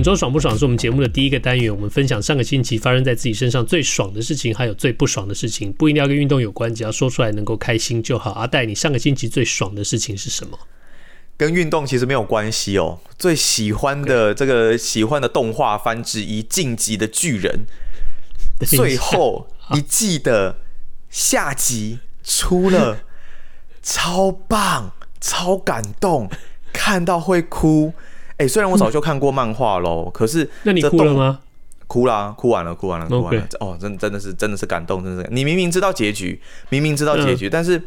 本周爽不爽是我们节目的第一个单元，我们分享上个星期发生在自己身上最爽的事情，还有最不爽的事情，不一定要跟运动有关，只要说出来能够开心就好。阿戴，你上个星期最爽的事情是什么？跟运动其实没有关系哦。最喜欢的这个喜欢的动画番之一《进击的巨人》，最后一季的下集出了，超棒，超感动，看到会哭。哎、欸，虽然我早就看过漫画喽，嗯、可是那你哭了吗？哭啦，哭完了，哭完了，哭完了。Okay. 哦，真的真的是真的是感动，真的是。你明明知道结局，明明知道结局，嗯、但是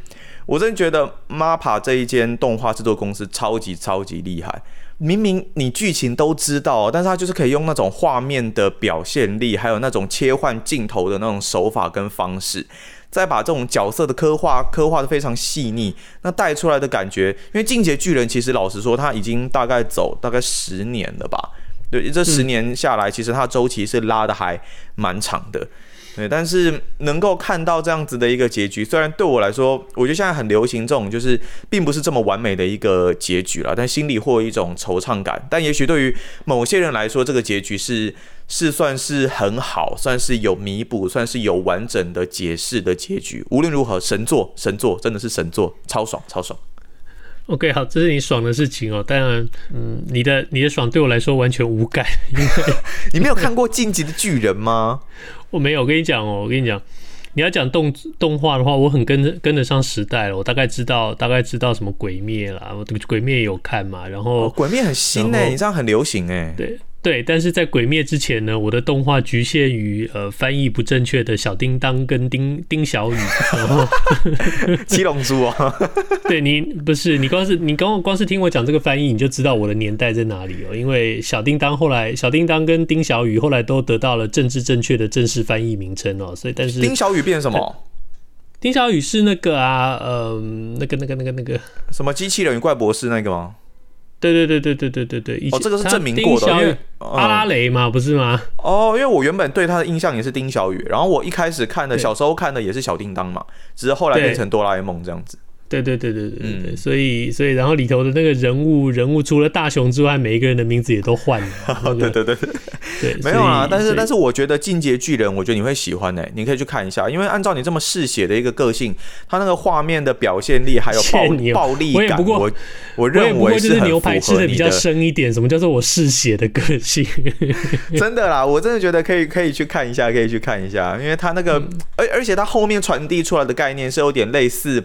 我真的觉得 MAPPA 这一间动画制作公司超级超级厉害。明明你剧情都知道，但是他就是可以用那种画面的表现力，还有那种切换镜头的那种手法跟方式。再把这种角色的刻画刻画的非常细腻，那带出来的感觉，因为《进阶巨人》其实老实说，他已经大概走大概十年了吧？对，这十年下来，其实它周期是拉的还蛮长的。对，但是能够看到这样子的一个结局，虽然对我来说，我觉得现在很流行这种，就是并不是这么完美的一个结局了，但心里会有一种惆怅感。但也许对于某些人来说，这个结局是是算是很好，算是有弥补，算是有完整的解释的结局。无论如何，神作，神作，真的是神作，超爽，超爽。OK，好，这是你爽的事情哦。当然，嗯，你的你的爽对我来说完全无感，因为 你没有看过《晋级的巨人》吗？我没有。我跟你讲哦，我跟你讲，你要讲动动画的话，我很跟着跟得上时代了。我大概知道，大概知道什么鬼灭啦，我鬼灭有看嘛。然后、哦、鬼灭很新诶，后你这样很流行诶。对。对，但是在《鬼灭》之前呢，我的动画局限于呃翻译不正确的小叮当跟丁丁小雨，然后 七龙珠哦。对你不是你光是你刚光是听我讲这个翻译，你就知道我的年代在哪里哦。因为小叮当后来小叮当跟丁小雨后来都得到了政治正确的正式翻译名称哦，所以但是丁小雨变什么？丁小雨是那个啊，呃，那个那个那个那个什么机器人与怪博士那个吗？对对对对对对对对，哦，这个是证明过的，因为阿拉蕾嘛，不是吗？哦，因为我原本对他的印象也是丁小雨，然后我一开始看的，小时候看的也是小叮当嘛，只是后来变成哆啦 A 梦这样子。对对对对对对，嗯、所以所以然后里头的那个人物人物除了大雄之外，每一个人的名字也都换了。那个、对对对对，没有啊，但是但是我觉得《进阶巨人》，我觉得你会喜欢呢、欸，你可以去看一下，因为按照你这么嗜血的一个个性，他那个画面的表现力还有 暴暴力感，我我我认为是很牛排吃的比较深一点。什么叫做我嗜血的个性？真的啦，我真的觉得可以可以去看一下，可以去看一下，因为他那个而、嗯、而且他后面传递出来的概念是有点类似。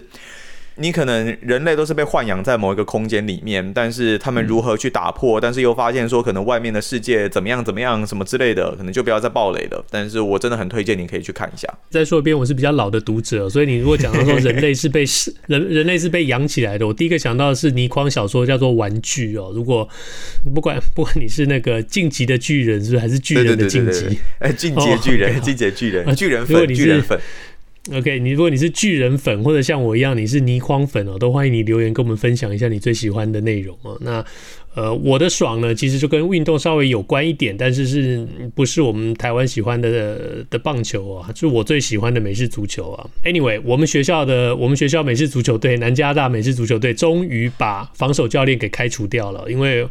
你可能人类都是被豢养在某一个空间里面，但是他们如何去打破？嗯、但是又发现说可能外面的世界怎么样怎么样什么之类的，可能就不要再暴雷了。但是我真的很推荐你可以去看一下。再说一遍，我是比较老的读者，所以你如果讲到说人类是被人人类是被养起来的，我第一个想到的是倪匡小说叫做《玩具》哦。如果不管不管你是那个晋级的巨人，是不是还是巨人的晋级？哎，进击的巨人，进击的巨人，巨人粉，巨人粉。OK，你如果你是巨人粉，或者像我一样你是倪匡粉哦，都欢迎你留言跟我们分享一下你最喜欢的内容哦。那呃，我的爽呢，其实就跟运动稍微有关一点，但是是不是我们台湾喜欢的的棒球啊？是我最喜欢的美式足球啊。Anyway，我们学校的我们学校美式足球队南加大美式足球队终于把防守教练给开除掉了，因为。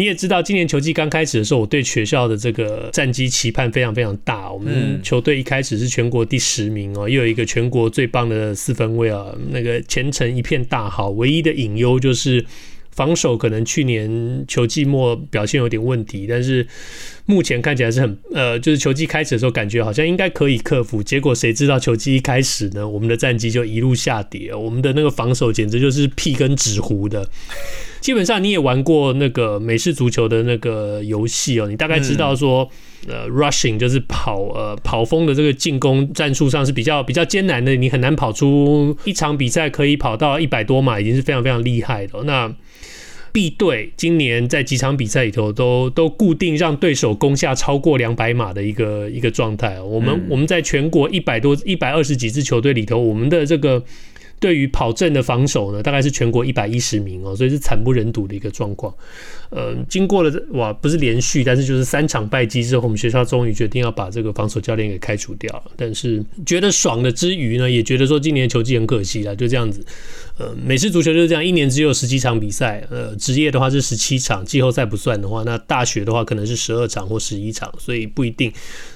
你也知道，今年球季刚开始的时候，我对学校的这个战绩期盼非常非常大。我们球队一开始是全国第十名哦，又有一个全国最棒的四分卫啊，那个前程一片大好。唯一的隐忧就是防守，可能去年球季末表现有点问题，但是目前看起来是很呃，就是球季开始的时候感觉好像应该可以克服。结果谁知道球季一开始呢，我们的战绩就一路下跌，我们的那个防守简直就是屁跟纸糊的。基本上你也玩过那个美式足球的那个游戏哦，你大概知道说，呃，rushing 就是跑呃跑锋的这个进攻战术上是比较比较艰难的，你很难跑出一场比赛可以跑到一百多码，已经是非常非常厉害的。那 B 队今年在几场比赛里头都都固定让对手攻下超过两百码的一个一个状态。我们、嗯、我们在全国一百多一百二十几支球队里头，我们的这个。对于跑阵的防守呢，大概是全国一百一十名哦，所以是惨不忍睹的一个状况。呃，经过了哇，不是连续，但是就是三场败绩之后，我们学校终于决定要把这个防守教练给开除掉。但是觉得爽的之余呢，也觉得说今年球季很可惜了，就这样子。呃，美式足球就是这样，一年只有十几场比赛。呃，职业的话是十七场，季后赛不算的话，那大学的话可能是十二场或十一场，所以不一定。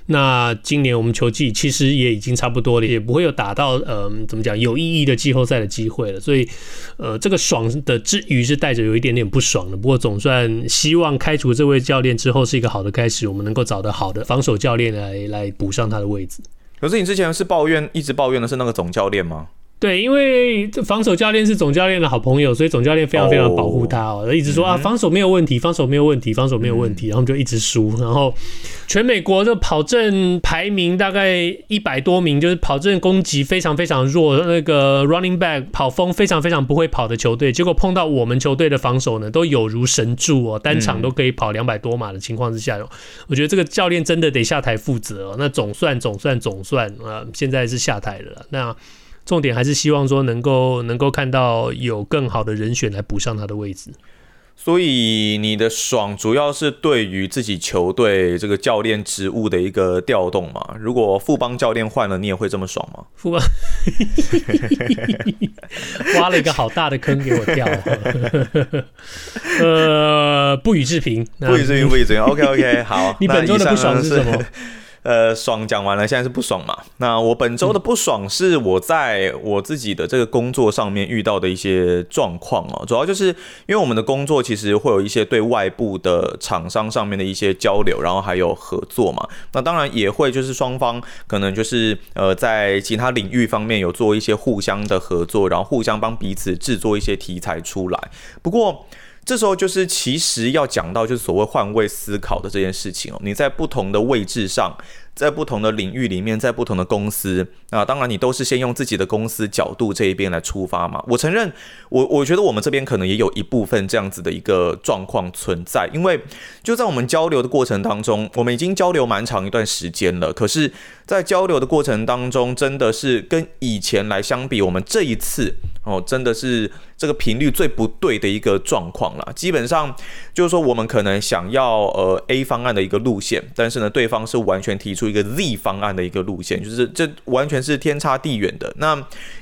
那今年我们球季其实也已经差不多了，也不会有打到呃怎么讲有意义的季后赛的机会了。所以呃，这个爽的之余是带着有一点点不爽的。不过总算希望开除这位教练之后是一个好的开始，我们能够找到好的防守教练来来补上他的位置。可是你之前是抱怨一直抱怨的是那个总教练吗？对，因为这防守教练是总教练的好朋友，所以总教练非常非常保护他哦，一直说啊，防守没有问题，防守没有问题，防守没有问题，然后就一直输。然后全美国的跑阵排名大概一百多名，就是跑阵攻击非常非常弱，那个 running back 跑风非常非常不会跑的球队，结果碰到我们球队的防守呢，都有如神助哦，单场都可以跑两百多码的情况之下，我觉得这个教练真的得下台负责哦。那总算总算总算啊，现在是下台了。那。重点还是希望说能够能够看到有更好的人选来补上他的位置。所以你的爽主要是对于自己球队这个教练职务的一个调动嘛？如果富邦教练换了，你也会这么爽吗？富邦 挖了一个好大的坑给我跳，呃，不予置评，不予置评，不予置评。OK OK，好，你本周的不爽是什么？呃，爽讲完了，现在是不爽嘛？那我本周的不爽是我在我自己的这个工作上面遇到的一些状况哦，主要就是因为我们的工作其实会有一些对外部的厂商上面的一些交流，然后还有合作嘛。那当然也会就是双方可能就是呃在其他领域方面有做一些互相的合作，然后互相帮彼此制作一些题材出来。不过。这时候就是其实要讲到就是所谓换位思考的这件事情哦，你在不同的位置上。在不同的领域里面，在不同的公司啊，当然你都是先用自己的公司角度这一边来出发嘛。我承认，我我觉得我们这边可能也有一部分这样子的一个状况存在，因为就在我们交流的过程当中，我们已经交流蛮长一段时间了。可是，在交流的过程当中，真的是跟以前来相比，我们这一次哦，真的是这个频率最不对的一个状况了。基本上就是说，我们可能想要呃 A 方案的一个路线，但是呢，对方是完全提出。一个 Z 方案的一个路线，就是这完全是天差地远的。那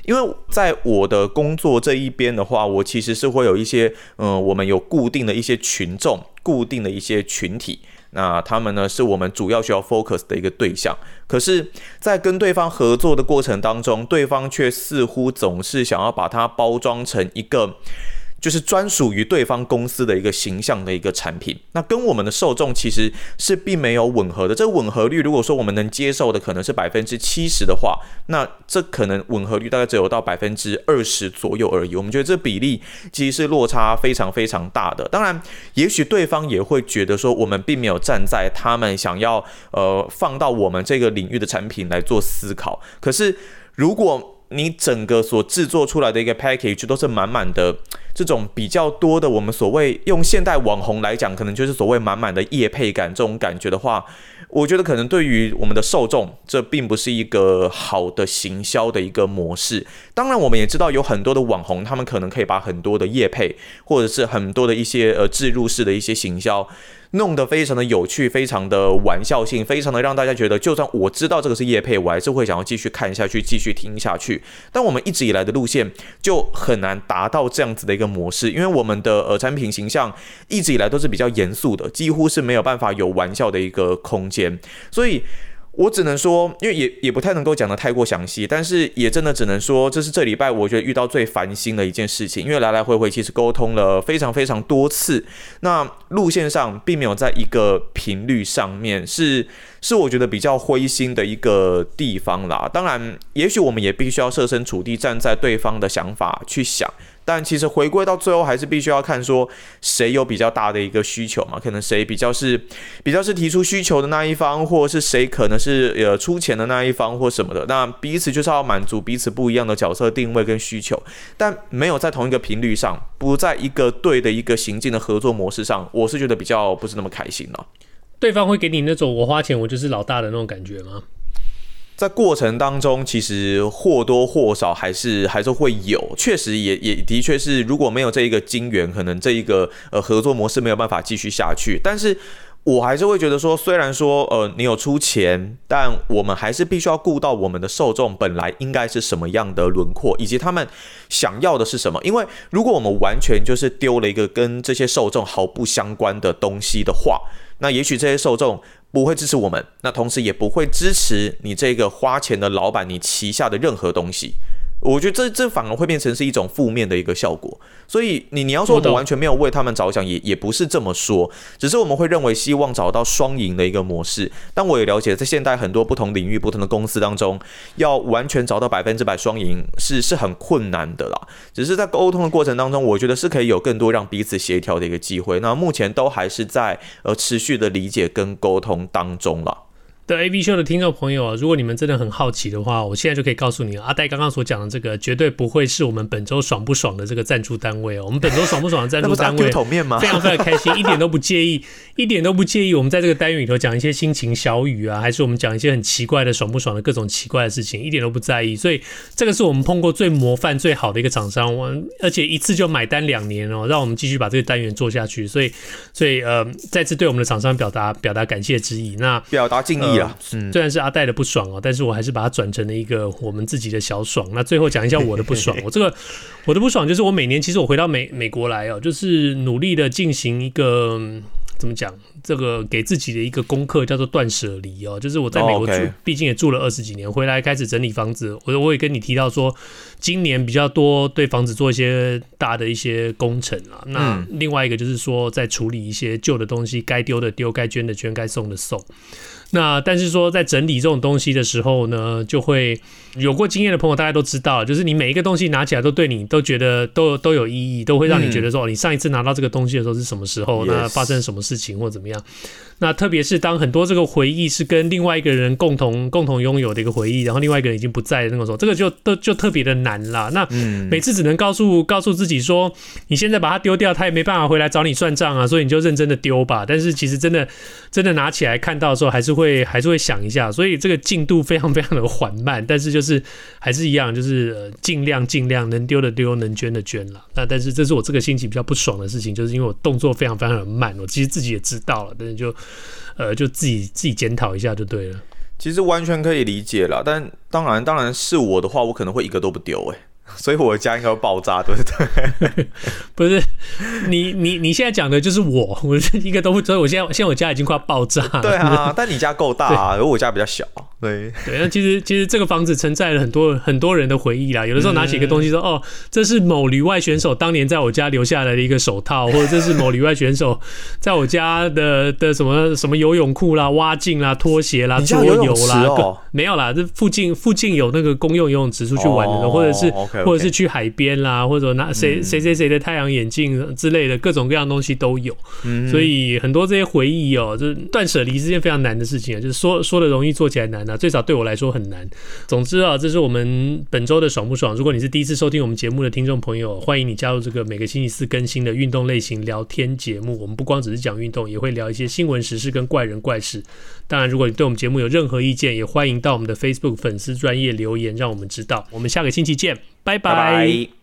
因为在我的工作这一边的话，我其实是会有一些，嗯、我们有固定的一些群众，固定的一些群体，那他们呢是我们主要需要 focus 的一个对象。可是，在跟对方合作的过程当中，对方却似乎总是想要把它包装成一个。就是专属于对方公司的一个形象的一个产品，那跟我们的受众其实是并没有吻合的。这吻合率，如果说我们能接受的可能是百分之七十的话，那这可能吻合率大概只有到百分之二十左右而已。我们觉得这比例其实是落差非常非常大的。当然，也许对方也会觉得说，我们并没有站在他们想要呃放到我们这个领域的产品来做思考。可是如果你整个所制作出来的一个 package 都是满满的这种比较多的，我们所谓用现代网红来讲，可能就是所谓满满的业配感这种感觉的话，我觉得可能对于我们的受众，这并不是一个好的行销的一个模式。当然，我们也知道有很多的网红，他们可能可以把很多的业配，或者是很多的一些呃置入式的一些行销。弄得非常的有趣，非常的玩笑性，非常的让大家觉得，就算我知道这个是叶配，我还是会想要继续看下去，继续听下去。但我们一直以来的路线就很难达到这样子的一个模式，因为我们的呃产品形象一直以来都是比较严肃的，几乎是没有办法有玩笑的一个空间，所以。我只能说，因为也也不太能够讲得太过详细，但是也真的只能说，这是这礼拜我觉得遇到最烦心的一件事情。因为来来回回其实沟通了非常非常多次，那路线上并没有在一个频率上面，是是我觉得比较灰心的一个地方啦。当然，也许我们也必须要设身处地站在对方的想法去想。但其实回归到最后，还是必须要看说谁有比较大的一个需求嘛？可能谁比较是比较是提出需求的那一方，或是谁可能是呃出钱的那一方或什么的。那彼此就是要满足彼此不一样的角色定位跟需求，但没有在同一个频率上，不在一个对的一个行进的合作模式上，我是觉得比较不是那么开心了。对方会给你那种我花钱我就是老大的那种感觉吗？在过程当中，其实或多或少还是还是会有，确实也也的确是，如果没有这一个金源，可能这一个呃合作模式没有办法继续下去。但是我还是会觉得说，虽然说呃你有出钱，但我们还是必须要顾到我们的受众本来应该是什么样的轮廓，以及他们想要的是什么。因为如果我们完全就是丢了一个跟这些受众毫不相关的东西的话，那也许这些受众。不会支持我们，那同时也不会支持你这个花钱的老板，你旗下的任何东西。我觉得这这反而会变成是一种负面的一个效果，所以你你要说我们完全没有为他们着想，也也不是这么说，只是我们会认为希望找到双赢的一个模式。但我也了解，在现代很多不同领域、不同的公司当中，要完全找到百分之百双赢是是很困难的啦。只是在沟通的过程当中，我觉得是可以有更多让彼此协调的一个机会。那目前都还是在呃持续的理解跟沟通当中了。的 AV 秀的听众朋友啊，如果你们真的很好奇的话，我现在就可以告诉你，阿呆刚刚所讲的这个绝对不会是我们本周爽不爽的这个赞助单位哦。我们本周爽不爽的赞助 单位，非常非常开心，一点都不介意，一点都不介意。我们在这个单元里头讲一些心情小语啊，还是我们讲一些很奇怪的爽不爽的各种奇怪的事情，一点都不在意。所以这个是我们碰过最模范、最好的一个厂商，我而且一次就买单两年哦，让我们继续把这个单元做下去。所以，所以呃，再次对我们的厂商表达表达感谢之意。那表达敬意。嗯，虽然是阿戴的不爽哦，但是我还是把它转成了一个我们自己的小爽。那最后讲一下我的不爽，我这个我的不爽就是我每年其实我回到美美国来哦，就是努力的进行一个怎么讲，这个给自己的一个功课叫做断舍离哦，就是我在美国住，毕竟也住了二十几年，回来开始整理房子。我我也跟你提到说，今年比较多对房子做一些大的一些工程啊。那另外一个就是说，在处理一些旧的东西，该丢的丢，该捐的捐，该送的送。那但是说在整理这种东西的时候呢，就会有过经验的朋友大家都知道，就是你每一个东西拿起来都对你都觉得都都有意义，都会让你觉得说，你上一次拿到这个东西的时候是什么时候，那发生什么事情或怎么样。那特别是当很多这个回忆是跟另外一个人共同共同拥有的一个回忆，然后另外一个人已经不在的那种时候，这个就都就特别的难啦。那每次只能告诉告诉自己说，你现在把它丢掉，他也没办法回来找你算账啊，所以你就认真的丢吧。但是其实真的真的拿起来看到的时候，还是会。会还是会想一下，所以这个进度非常非常的缓慢，但是就是还是一样，就是尽量尽量能丢的丢，能捐的捐了。那但是这是我这个星期比较不爽的事情，就是因为我动作非常非常的慢，我其实自己也知道了，但是就呃就自己自己检讨一下就对了。其实完全可以理解了，但当然当然是我的话，我可能会一个都不丢哎。所以我的家应该会爆炸，对不对？不是，你你你现在讲的就是我，我一个都不，所以我现在现在我家已经快要爆炸了。对啊，但你家够大啊，而我家比较小。对对，那其实其实这个房子承载了很多很多人的回忆啦。有的时候拿起一个东西说：“嗯、哦，这是某旅外选手当年在我家留下来的一个手套，或者这是某旅外选手在我家的的什么什么游泳裤啦、蛙镜啦、拖鞋啦、桌游啦，哦、没有啦，这附近附近有那个公用游泳池出去玩的，哦、或者是 okay, okay 或者是去海边啦，或者拿谁谁谁谁的太阳眼镜之类的各种各样东西都有。嗯、所以很多这些回忆哦、喔，就是断舍离是件非常难的事情啊，就是说说的容易，做起来难啊。最少对我来说很难。总之啊，这是我们本周的爽不爽。如果你是第一次收听我们节目的听众朋友，欢迎你加入这个每个星期四更新的运动类型聊天节目。我们不光只是讲运动，也会聊一些新闻时事跟怪人怪事。当然，如果你对我们节目有任何意见，也欢迎到我们的 Facebook 粉丝专业留言，让我们知道。我们下个星期见，拜拜。